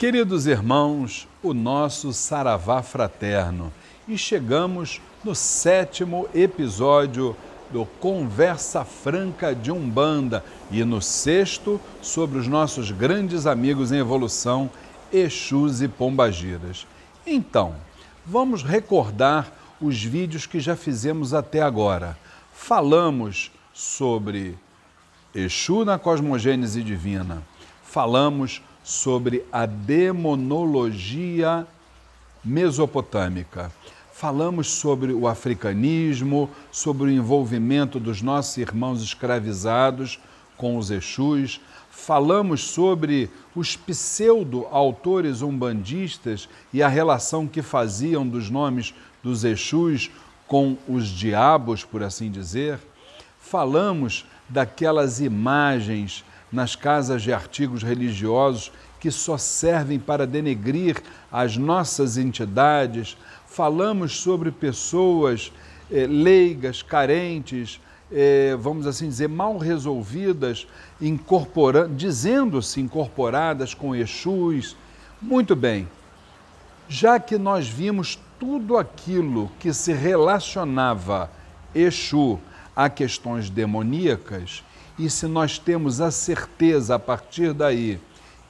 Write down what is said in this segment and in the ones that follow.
Queridos irmãos, o nosso Saravá fraterno e chegamos no sétimo episódio do Conversa Franca de Umbanda e no sexto sobre os nossos grandes amigos em evolução, Exus e Pombagiras. Então, vamos recordar os vídeos que já fizemos até agora. Falamos sobre Exu na cosmogênese divina. Falamos sobre a demonologia mesopotâmica. Falamos sobre o africanismo, sobre o envolvimento dos nossos irmãos escravizados com os Exus. Falamos sobre os pseudo-autores umbandistas e a relação que faziam dos nomes dos Exus com os diabos, por assim dizer. Falamos daquelas imagens nas casas de artigos religiosos que só servem para denegrir as nossas entidades, falamos sobre pessoas eh, leigas, carentes, eh, vamos assim dizer, mal resolvidas, dizendo-se incorporadas com Exus. Muito bem, já que nós vimos tudo aquilo que se relacionava Exu a questões demoníacas, e se nós temos a certeza a partir daí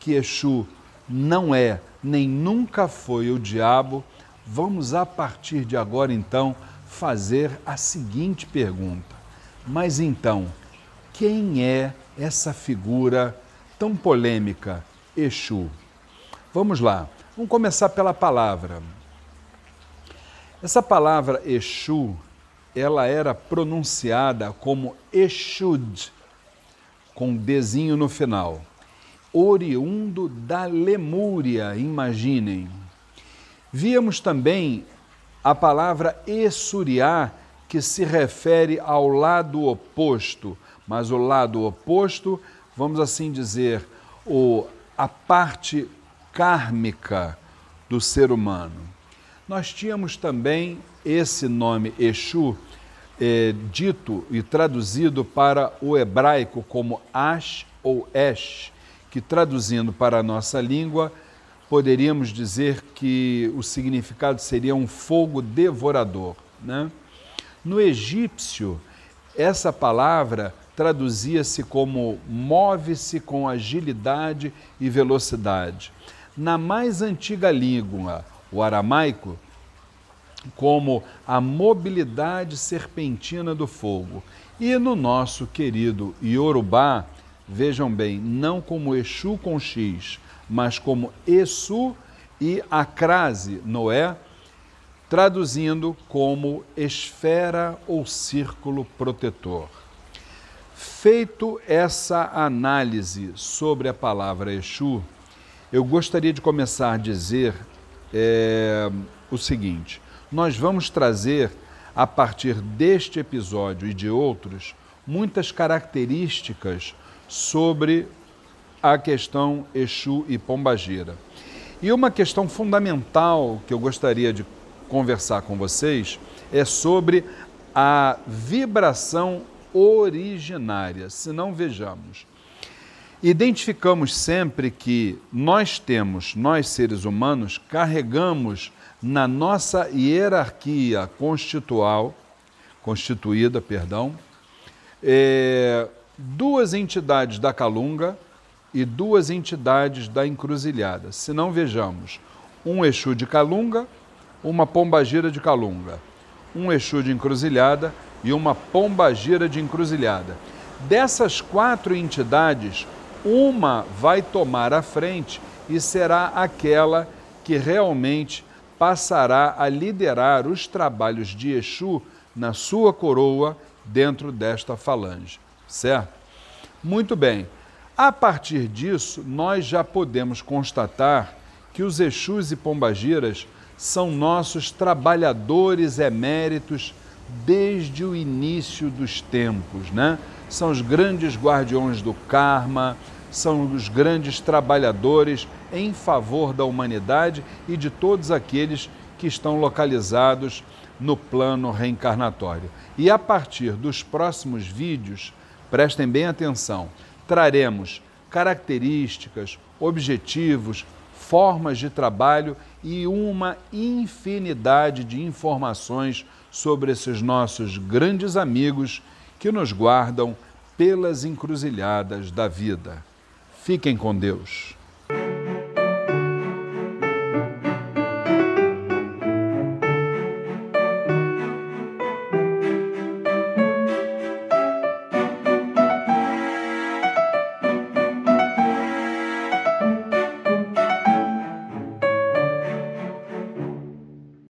que Exu não é nem nunca foi o diabo, vamos a partir de agora então fazer a seguinte pergunta: Mas então, quem é essa figura tão polêmica, Exu? Vamos lá, vamos começar pela palavra. Essa palavra Exu, ela era pronunciada como Exud, com desenho no final oriundo da Lemúria, imaginem. Víamos também a palavra Essuriá, que se refere ao lado oposto, mas o lado oposto, vamos assim dizer, o, a parte kármica do ser humano. Nós tínhamos também esse nome Exu, é, dito e traduzido para o hebraico como Ash ou Esh, que traduzindo para a nossa língua, poderíamos dizer que o significado seria um fogo devorador. Né? No egípcio, essa palavra traduzia-se como move-se com agilidade e velocidade. Na mais antiga língua, o aramaico, como a mobilidade serpentina do fogo. E no nosso querido Yorubá, Vejam bem, não como Exu com X, mas como Exu e Acrase, Noé, traduzindo como esfera ou círculo protetor. Feito essa análise sobre a palavra Exu, eu gostaria de começar a dizer é, o seguinte: nós vamos trazer, a partir deste episódio e de outros, muitas características sobre a questão Exu e Pombagira. E uma questão fundamental que eu gostaria de conversar com vocês é sobre a vibração originária. Se não vejamos, identificamos sempre que nós temos, nós seres humanos, carregamos na nossa hierarquia constitucional, constituída, perdão, é, duas entidades da Calunga e duas entidades da Encruzilhada. Se não vejamos, um Exu de Calunga, uma Pombagira de Calunga, um Exu de Encruzilhada e uma Pombagira de Encruzilhada. Dessas quatro entidades, uma vai tomar a frente e será aquela que realmente passará a liderar os trabalhos de Exu na sua coroa dentro desta falange certo? Muito bem. A partir disso, nós já podemos constatar que os Exus e Pombagiras são nossos trabalhadores eméritos desde o início dos tempos, né? São os grandes guardiões do karma, são os grandes trabalhadores em favor da humanidade e de todos aqueles que estão localizados no plano reencarnatório. E a partir dos próximos vídeos, prestem bem atenção, traremos características, objetivos, formas de trabalho e uma infinidade de informações sobre esses nossos grandes amigos que nos guardam pelas encruzilhadas da vida. Fiquem com Deus.